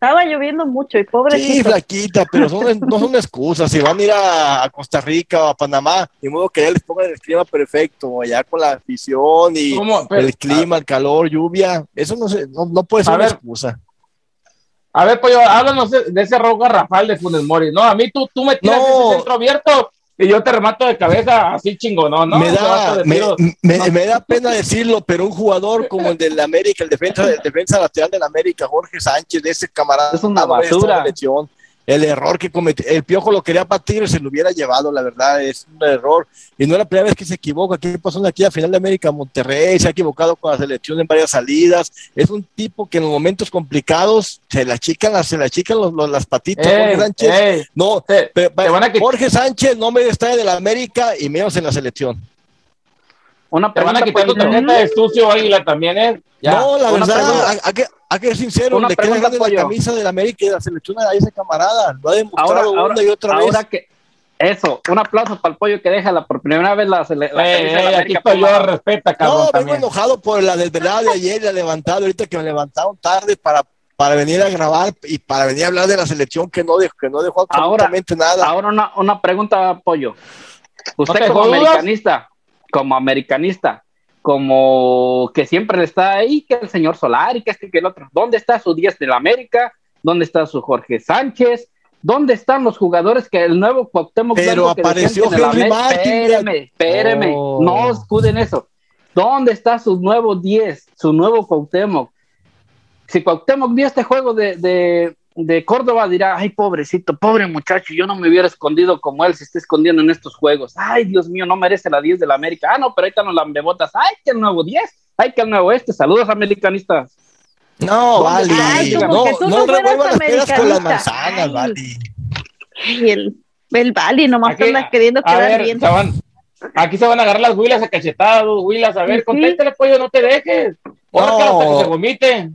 Estaba lloviendo mucho y Sí, pobrecito. flaquita, pero son, (laughs) no son excusas. Si van a ir a, Costa Rica o a Panamá, de modo que ya les pongan el clima perfecto, allá con la afición y el clima, el calor, lluvia. Eso no, se, no, no puede ser una ver. excusa. A ver, Pollo, háblanos de de ese rojo garrafal de Funes Mori. No, a mí tú, tú me tiras No. ese centro abierto y yo te remato de cabeza así chingo, ¿no? no me, da, me, me- me da pena decirlo, pero un jugador como el del América, el defensa, el defensa lateral del América, Jorge Sánchez, de ese camarada, Es una esta basura. selección, el error que cometió, el piojo lo quería batir, se lo hubiera llevado, la verdad, es un error. Y no es la primera vez que se equivoca. ¿Qué pasó en aquí a final de América? Monterrey se ha equivocado con la selección en varias salidas. Es un tipo que en los momentos complicados se la chican, las- se la chican los- los- las patitas. Ey, Jorge Sánchez, ey, no, te- pe- te van a quitar- Jorge Sánchez no me está en el América y menos en la selección. Una te van a pregunta, quitar tu tarjeta de sucio, Águila, también, ¿eh? Ya. no, la una verdad, pregunta. hay, que, hay que ser sincero, Una le queda pregunta, grande la camisa del América y de la selección a ese camarada. Lo ha demostrado Ahora, ahora, una y otra ahora vez. que eso, un aplauso para el pollo que deja la por primera vez la, sele- la ey, la aquí América estoy yo, respeta, cabrón, No, vengo enojado por la desvelada de ayer la levantada ahorita que me levantaron tarde para, para venir a grabar y para venir a hablar de la selección que no dejó, que no dejó Ahora- absolutamente nada. Ahora una, una pregunta, pollo. Usted te como americanista, como americanista, como que siempre está ahí, que el señor Solar y que este que el otro. ¿Dónde está su 10 de la América? ¿Dónde está su Jorge Sánchez? ¿Dónde están los jugadores que el nuevo Cuauhtémoc Pero apareció que Henry Martin, Espéreme, espéreme, Oh. no escuden eso. ¿Dónde está su nuevo 10, su nuevo Cuauhtémoc? Si Cuauhtémoc vio este juego de, de, de Córdoba, dirá, ay, pobrecito, pobre muchacho, yo no me hubiera escondido como él se está escondiendo en estos juegos. Ay, Dios mío, no merece la 10 de la América. Ah, no, pero ahí están los lambebotas. Ay, que el nuevo 10. Ay, que el nuevo este. Saludos, americanistas. No, ¿Dónde vale. Ay, no, que tú no no revuelvan las peras con las manzanas, Ay. vale. Y el, el Bali nomás Aquí- anda queriendo a quedar ver, bien. se van- aquí se van a agarrar las huilas a cachetadas, huilas. A ver, Sí. contéstale, pollo, no te dejes. Órale, hasta que se vomite.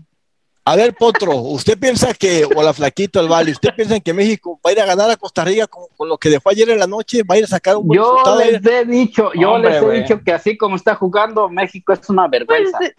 A ver, Potro, ¿usted piensa que, o la flaquita, el Vale, ¿usted piensa que México va a ir a ganar a Costa Rica con, con lo que dejó ayer en la noche? ¿Va a ir a sacar un buen Yo resultado? les he dicho, yo Hombre, les he dicho que así como está jugando, México es una Pues, vergüenza. eh,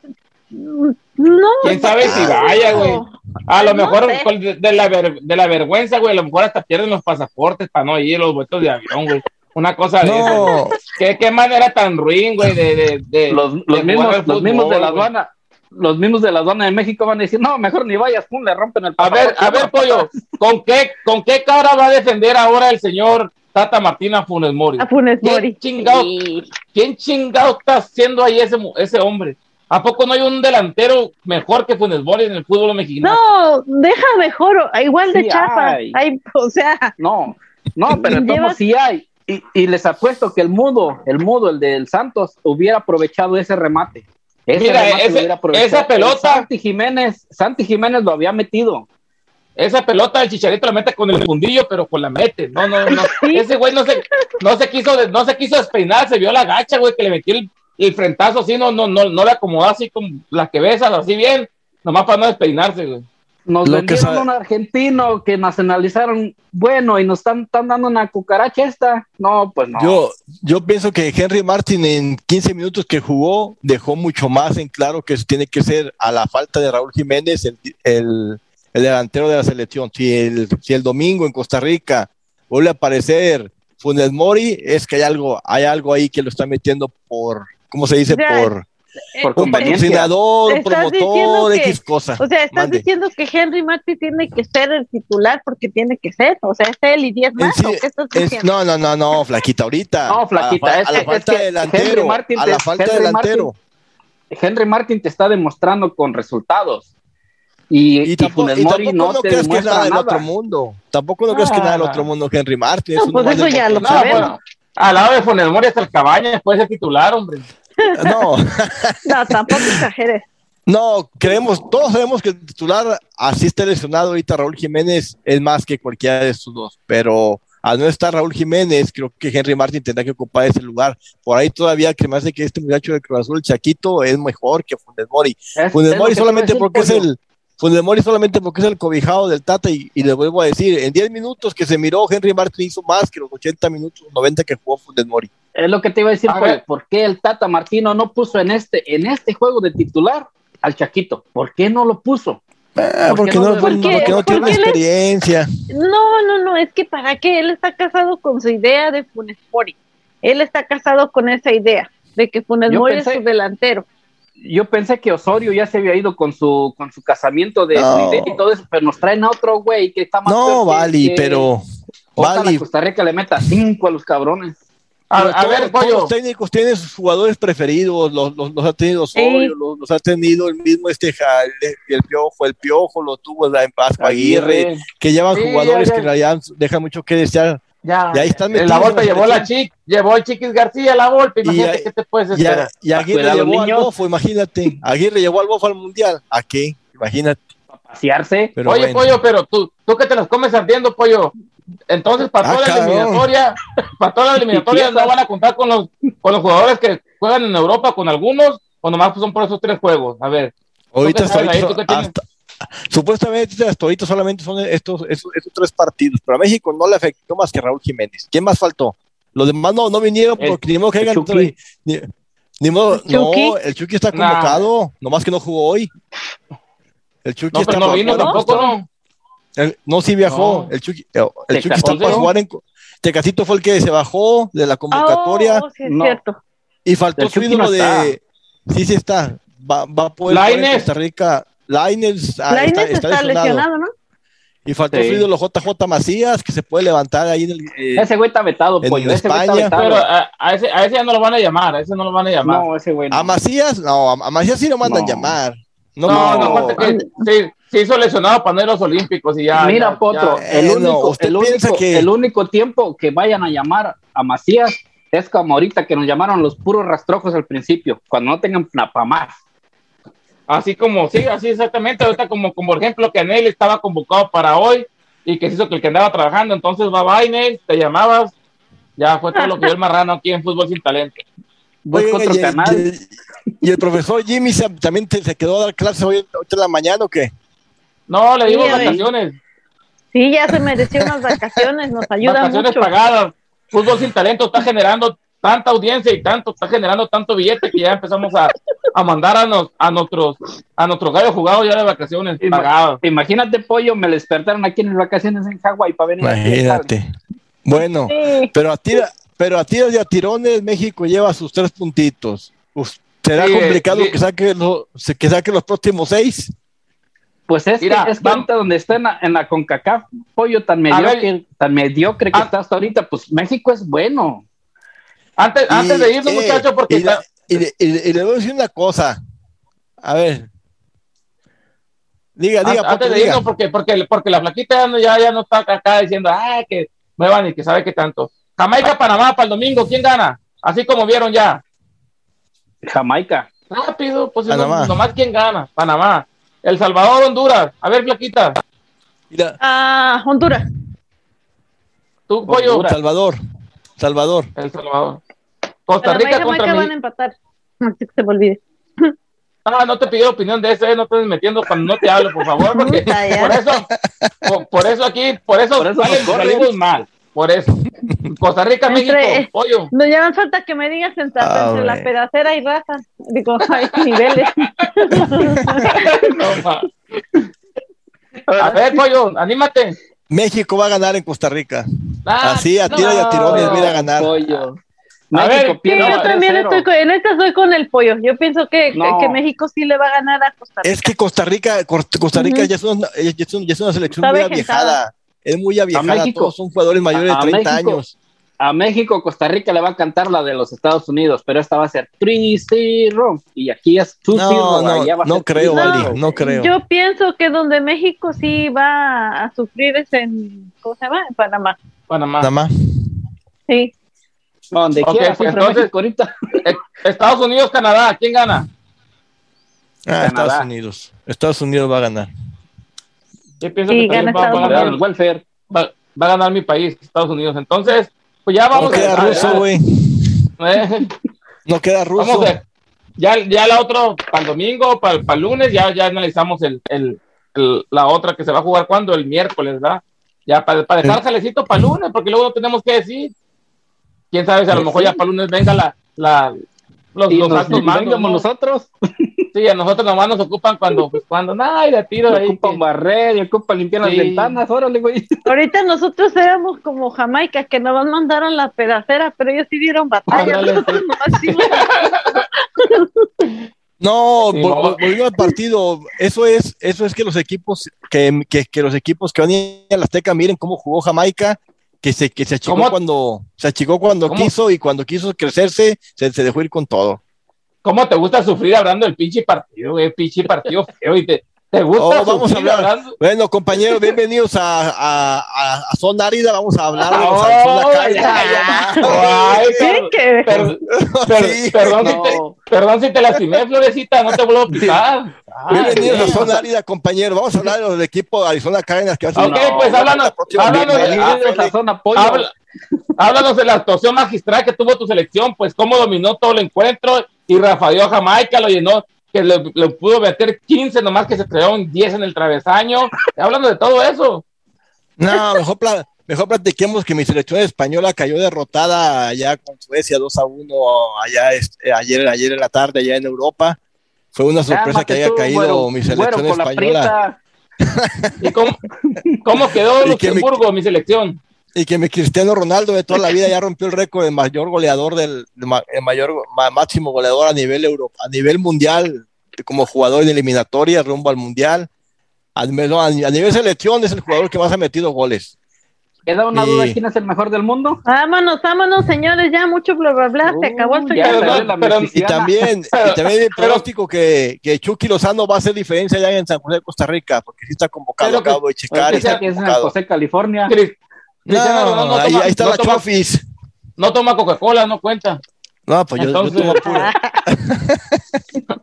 no. ¿Quién sabe si vaya, güey? A lo No mejor sé. de, la ver- de la vergüenza, güey, a lo mejor hasta pierden los pasaportes para no ir, los vueltos de avión, güey. Una cosa de. No, ¿Qué, qué manera tan ruin, güey, de, de, de- Los, de los mismos, los mismos de la aduana, los mismos de la aduana de México van a decir, no, mejor ni vayas, pum, le rompen el A ver, pasaporte". a ver, pollo, ¿con qué, ¿con qué cara va a defender ahora el señor Tata Martina Funes Mori? A Funes ¿Quién Mori. chingado, ¿Quién chingado está haciendo ahí ese, mu- ese hombre? ¿A poco no hay un delantero mejor que Funes Mori en el fútbol mexicano? No, deja mejor, igual de Sí chapa. hay. Hay, o sea, No, no, (laughs) pero como sí hay. Y, y les apuesto que el mudo, el mudo, el del Santos, hubiera aprovechado ese remate. Ese Mira, ese- esa pelota- El Santi Jiménez, Santi Jiménez lo había metido. Esa pelota del chicharito la mete con el fundillo, pero con la mete. No, no, no. Ese güey no se, no se quiso, no se quiso despeinar, se vio la gacha, güey, que le metió el, el frentazo así, no, no, no, no le acomodó así como la que besas, así bien, nomás para no despeinarse, güey. Nos Lo vendieron un argentino que nacionalizaron, bueno, y nos están, están dando una cucaracha esta. No, pues no. yo, yo pienso que Henry Martin en 15 minutos que jugó dejó mucho más en claro que tiene que ser a la falta de Raúl Jiménez el, el, el delantero de la selección. Si el, si el domingo en Costa Rica vuelve a aparecer Funes Mori, es que hay algo, hay algo ahí que lo está metiendo por, ¿cómo se dice? Ya, Por por un conveniencia. patrocinador, promotor, que- X cosa. o sea, estás Mande. diciendo que Henry Martin tiene que ser el titular porque tiene que ser, o sea, es él y 10 En más, sí, ¿o qué estás es- diciendo? no, no, no, no, flaquita, ahorita. No, flaquita, A la, es a la falta es que de delantero. Henry Martin a la falta de Henry delantero. Henry Martin te está demostrando con resultados. Y, Y y tampoco, Funes y tampoco no, no te crees que es demuestra nada del otro mundo. Tampoco no crees que es nada del Ah. otro mundo, Henry Martin. No, es un pues eso ya lo sabemos. bueno, al lado de Funes Mori hasta el cabaña puede ser titular, hombre. No, (laughs) No, tampoco exageres. no, creemos, todos sabemos que el titular, así está lesionado ahorita Raúl Jiménez, es más que cualquiera de estos dos. Pero al no estar Raúl Jiménez, creo que Henry Martin tendrá que ocupar ese lugar. Por ahí todavía que me hace que este muchacho de Cruz Azul, el Chaquito, es mejor que Funes Mori. Es- Funes es Mori solamente porque es el Funes Mori solamente porque es el cobijado del Tata y, y le vuelvo a decir, en 10 minutos que se miró Henry Martin hizo más que los 80 minutos, 90 que jugó Funes Mori. Es lo que te iba a decir, A. ¿por qué el Tata Martino no puso en este, en este juego de titular al Chaquito? ¿Por qué no lo puso? Ah, ¿Por porque, no no, porque no tiene experiencia. No, no, no, es que para qué, él está casado con su idea de Funes Mori. Él está casado con esa idea de que Funes Mori pensé- es su delantero. Yo pensé que Osorio ya se había ido con su, con su casamiento de No. y todo eso, pero nos traen a otro güey que está más No, Vali, que- pero Ojalá Vali, Costa Rica le meta cinco a los cabrones. A, pero a todos- ver, todos pollo. los técnicos tienen sus jugadores preferidos, los, los, los ha tenido Osorio, los, los ha tenido el mismo este el, el Piojo, el Piojo lo tuvo la en Vasco Aguirre, que llevan Sí, jugadores ya, ya. que en realidad dejan mucho que desear. Ya, Y ahí están la Volpe llevó la chic, llevó el Chiquis García la Volpe, Y imagínate a- qué te puedes Y, a- esperar. y Aguirre los llevó al. Bofo, imagínate. Aguirre llevó al Bofo al Mundial. ¿A qué? Imagínate. Pasearse. Pero Oye, bueno. pollo, pero tú, tú que te las comes ardiendo, pollo. Entonces, para Ah, toda la eliminatoria, (laughs) para toda la eliminatoria, ¿no van a contar con los, con los jugadores que juegan en Europa, con algunos, o nomás son por esos tres juegos? A ver, Ahorita hasta ahí? (laughs) supuestamente hasta ahorita solamente son estos, estos, estos tres partidos, pero a México no le afectó más que Raúl Jiménez. ¿Quién más faltó? Los demás no, no vinieron El- porque ni modo que el hagan Chucky. ni, ni modo, ¿El Chucky? no, el Chucky está Nah. convocado, nomás que no jugó hoy. El Chucky no, está pero no vino tampoco, ¿no? El- no, sí viajó. No. El Chucky, el Chucky está para jugar en Tecatito fue el que se bajó de la convocatoria Oh, sí, es No. cierto. y faltó El su ídolo no está. de sí sí está va, va a poder jugar en Lainez. Costa Rica Lainez, ah, está, está, está lesionado. lesionado, ¿no? y faltó Sí. su ídolo JJ Macías que se puede levantar ahí en el eh, Ese güey está vetado, En pollo. Ese güey está España. vetado. Pero a, a ese, a ese ya no lo van a llamar, a ese no lo van a llamar. no, ese güey no. a Macías no a a Macías sí lo mandan No. llamar no, No, no, aparte que sí, se hizo lesionado para no ir a los Olímpicos y ya. Mira, ya- Potro, ya- el, único, no, usted el, piensa único, que- el único tiempo que vayan a llamar a Macías es como ahorita que nos llamaron los puros rastrojos al principio, cuando no tengan para más. Así como, sí, así exactamente. Ahorita, como, como por ejemplo, que Anel estaba convocado para hoy y que se hizo que el que andaba trabajando, entonces va Bainel, te llamabas. Ya fue todo lo que dio el marrano aquí en Fútbol Sin Talento. Oiga, otro y, canal. y- y el profesor Jimmy se- también te- se quedó a dar clases hoy ahorita en la mañana o qué No, le dimos Sí, vacaciones, Sí, ya se mereció unas vacaciones, nos ayuda vacaciones mucho. pagadas. Fútbol Sin Talento está generando tanta audiencia y tanto, está generando tanto billete que ya empezamos a, a mandar a, nos- a nuestros a nuestros gallos jugados ya de vacaciones Ima- pagadas. Imagínate, pollo, me despertaron aquí en las vacaciones en Hawái para venir a imagínate bueno Sí, pero a ti pero a tiros y a tirones México lleva sus tres puntitos. Pues, ¿Será Sí, complicado sí. que saque, lo- se- que saque los próximos seis? Pues es Mira, que, es que ahorita donde está en la, en la CONCACAF, pollo tan ver. mediocre, tan mediocre que Ah. está hasta ahorita, pues México es bueno. Antes, Y, antes de irnos, eh, muchachos, porque y, la- está- y le- y le- y le voy a decir una cosa. A ver. Diga, diga, An- antes de diga. irnos, porque, porque, porque la flaquita ya no, ya, no está acá diciendo, ah, que muevan y que sabe que tanto. Jamaica, Panamá para el domingo, ¿quién gana? Así como vieron ya. Jamaica. Rápido, pues Panamá. no- nomás quién gana. Panamá. El Salvador, Honduras. A ver, flaquita, Mira, Ah, Honduras. tú, pollo. Honduras. Salvador. Salvador. El Salvador. Costa Rica Jamaica contra van a México. empatar. (laughs) Antes que se me olvide. Ah, no te pidió opinión de eso, eh, no te estés metiendo cuando no te hablo, por favor, porque por eso, por, por eso aquí, por eso, Por eso salen- salimos mal, por eso. Costa Rica, Entre- México, pollo. No, ya me falta que me digas entre, Ah, entre la pedacera y raza. Digo, (laughs) hay niveles. (laughs) No. A ver, pollo, anímate. México va a ganar en Costa Rica. Ah, Así, a tiro y a tirones, no. mira a ganar. Pollo. A México ver, Sí, pierde no, yo también 3-0. estoy con, en esta estoy con el pollo. Yo pienso que, No. que México sí le va a ganar a Costa Rica. Es que Costa Rica, Costa Rica Ujú. ya, es una, ya, es una, ya es una selección Está muy aviejada. Es muy aviejada. México. Todos son jugadores mayores de A- a 30 México. años. A México, Costa Rica le va a cantar la de los Estados Unidos, pero esta va a ser 3-0. Y aquí es 2-0. No, no, allá va a no ser creo, 3-0. Vali, no creo. Yo pienso que donde México sí va a sufrir es en, ¿cómo se llama? En Panamá. Panamá. Nada más. Sí. Donde Ok, quiera, pues sufre entonces- México ahorita. Eh, Estados Unidos, Canadá, ¿quién gana? Ah, Canadá. Estados Unidos. Estados Unidos va a ganar. Yo pienso Sí, que también gana va, va a ganar, el welfare. va- va a ganar mi país, Estados Unidos. Entonces, pues ya No vamos queda a, ruso, güey. eh, (laughs) No queda ruso. Vamos a ver. Ya, ya la otra, para el domingo, para, para el lunes, ya, ya analizamos el, el, el- la otra que se va a jugar cuando, el miércoles, ¿verdad? Ya para, para dejar jalecito para el lunes, porque luego no tenemos que decir. Quién sabe si a lo mejor ya para el lunes venga la, la, los, los nos, altos mandos. nosotros. Sí, a nosotros nomás nos ocupan cuando, pues, cuando, nada, y de tiro ahí. ocupan que- barrer, y ocupan limpiar las ventanas. Órale, güey. Ahorita nosotros éramos como Jamaica, que nos mandaron la pedacera, pero ellos sí dieron batalla. Ándale, Nosotros nomás sí- (laughs) No, Sí, vol- no. vol- volviendo al partido, eso es, eso es que los equipos, que, que, que los equipos que van a la Azteca miren cómo jugó Jamaica, que se, que se achicó ¿Cómo? cuando, se achicó cuando ¿Cómo? quiso y cuando quiso crecerse, se, se dejó ir con todo. ¿Cómo te gusta sufrir hablando del pinche partido, güey? Pinche partido feo. Y te, te gusta Oh, vamos a hablar. hablando. Bueno, compañeros, bienvenidos a, a, a, a Zona Árida, vamos a hablar de los Oh. (laughs) Ay, Sí, que per- per- Sí. perdón, si te, perdón si te lastimé, Florecita, no te vuelvo a pisar. Ay, Bienvenidos a. Zona Árida, compañeros. Vamos a hablar del equipo de Arizona Cardinals que ser Ok, pues háblanos, háblanos de- Zona Pollo. Habla- háblanos de la actuación magistral que tuvo tu selección, pues cómo dominó todo el encuentro y Rafael Jamaica lo llenó, que le, le pudo meter 15 nomás que se crearon 10 en el travesaño. Hablando de todo eso. No, mejor, pla- mejor platiquemos que mi selección española cayó derrotada allá con Suecia 2 a 1 allá este, ayer, ayer en la tarde allá en Europa. Fue una sorpresa que haya tú, caído mi selección española. (laughs) ¿Y cómo, cómo quedó mi- Luxemburgo, mi selección? Y que mi Cristiano Ronaldo de toda la vida ya rompió el récord de mayor goleador del de ma- el mayor ma- máximo goleador a nivel Euro, a nivel mundial como jugador de eliminatoria rumbo al mundial. A, a nivel selección es el jugador que más ha metido goles. ¿Queda una duda quién es el mejor del mundo? Vámonos, vámonos, señores, ya mucho bla bla bla, se acabó esto Uh, ya. ya Pero salió no, la pero- Y también, y (laughs) también el pronóstico que, que Chucky Lozano va a hacer diferencia ya en San José de Costa Rica, porque sí está convocado, Pero que- acabo de checar, y Ese está que es en convocado. José, California. Cris- Cristiano No, Ronaldo no ahí, toma- ahí está no la toma- Chofis. No toma Coca-Cola, no cuenta. No, pues yo, yo Entonces- tomo pura. (laughs)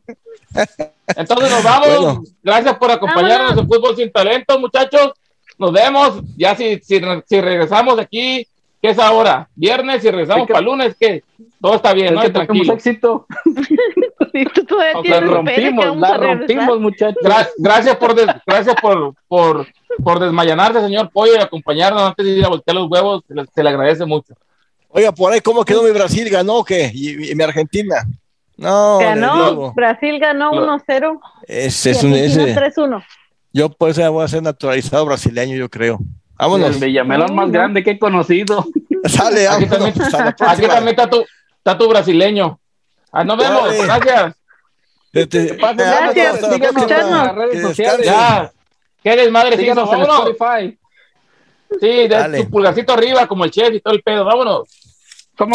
Entonces nos vamos. Bueno. Gracias por acompañarnos en Fútbol Sin Talento, muchachos. Nos vemos. Ya si, si, si regresamos de aquí, ¿qué es ahora? Viernes, si regresamos Es que- para lunes, que todo está bien, Es ¿no? que Tranquilo. éxito. (laughs) Que rompimos, la rompimos, muchachos. Gra- gracias por des- gracias por, por, por desmayanarse, señor Pollo, y acompañarnos antes de ir a voltear los huevos. Se le, se le agradece mucho. Oiga, por ahí, ¿cómo quedó mi Brasil? ¿Ganó o qué? ¿Y, y mi Argentina? No, Ganó, Brasil ganó Lo- 1-0 ese y es un, Argentina ese, 3-1. yo por eso ya voy a ser naturalizado brasileño, yo creo. Vámonos. El Villamelón más grande que he conocido. (laughs) Sale, Aquí vámonos, también, aquí también está tu, está tu brasileño. Ah, nos vemos, Dale. gracias. Este, Gracias, síganos, en las redes Que sociales. Ya. Qué desmadre. Síganos en. Spotify. Sí, de tu pulgarcito arriba, como el chef y todo el pedo, vámonos. ¿Cómo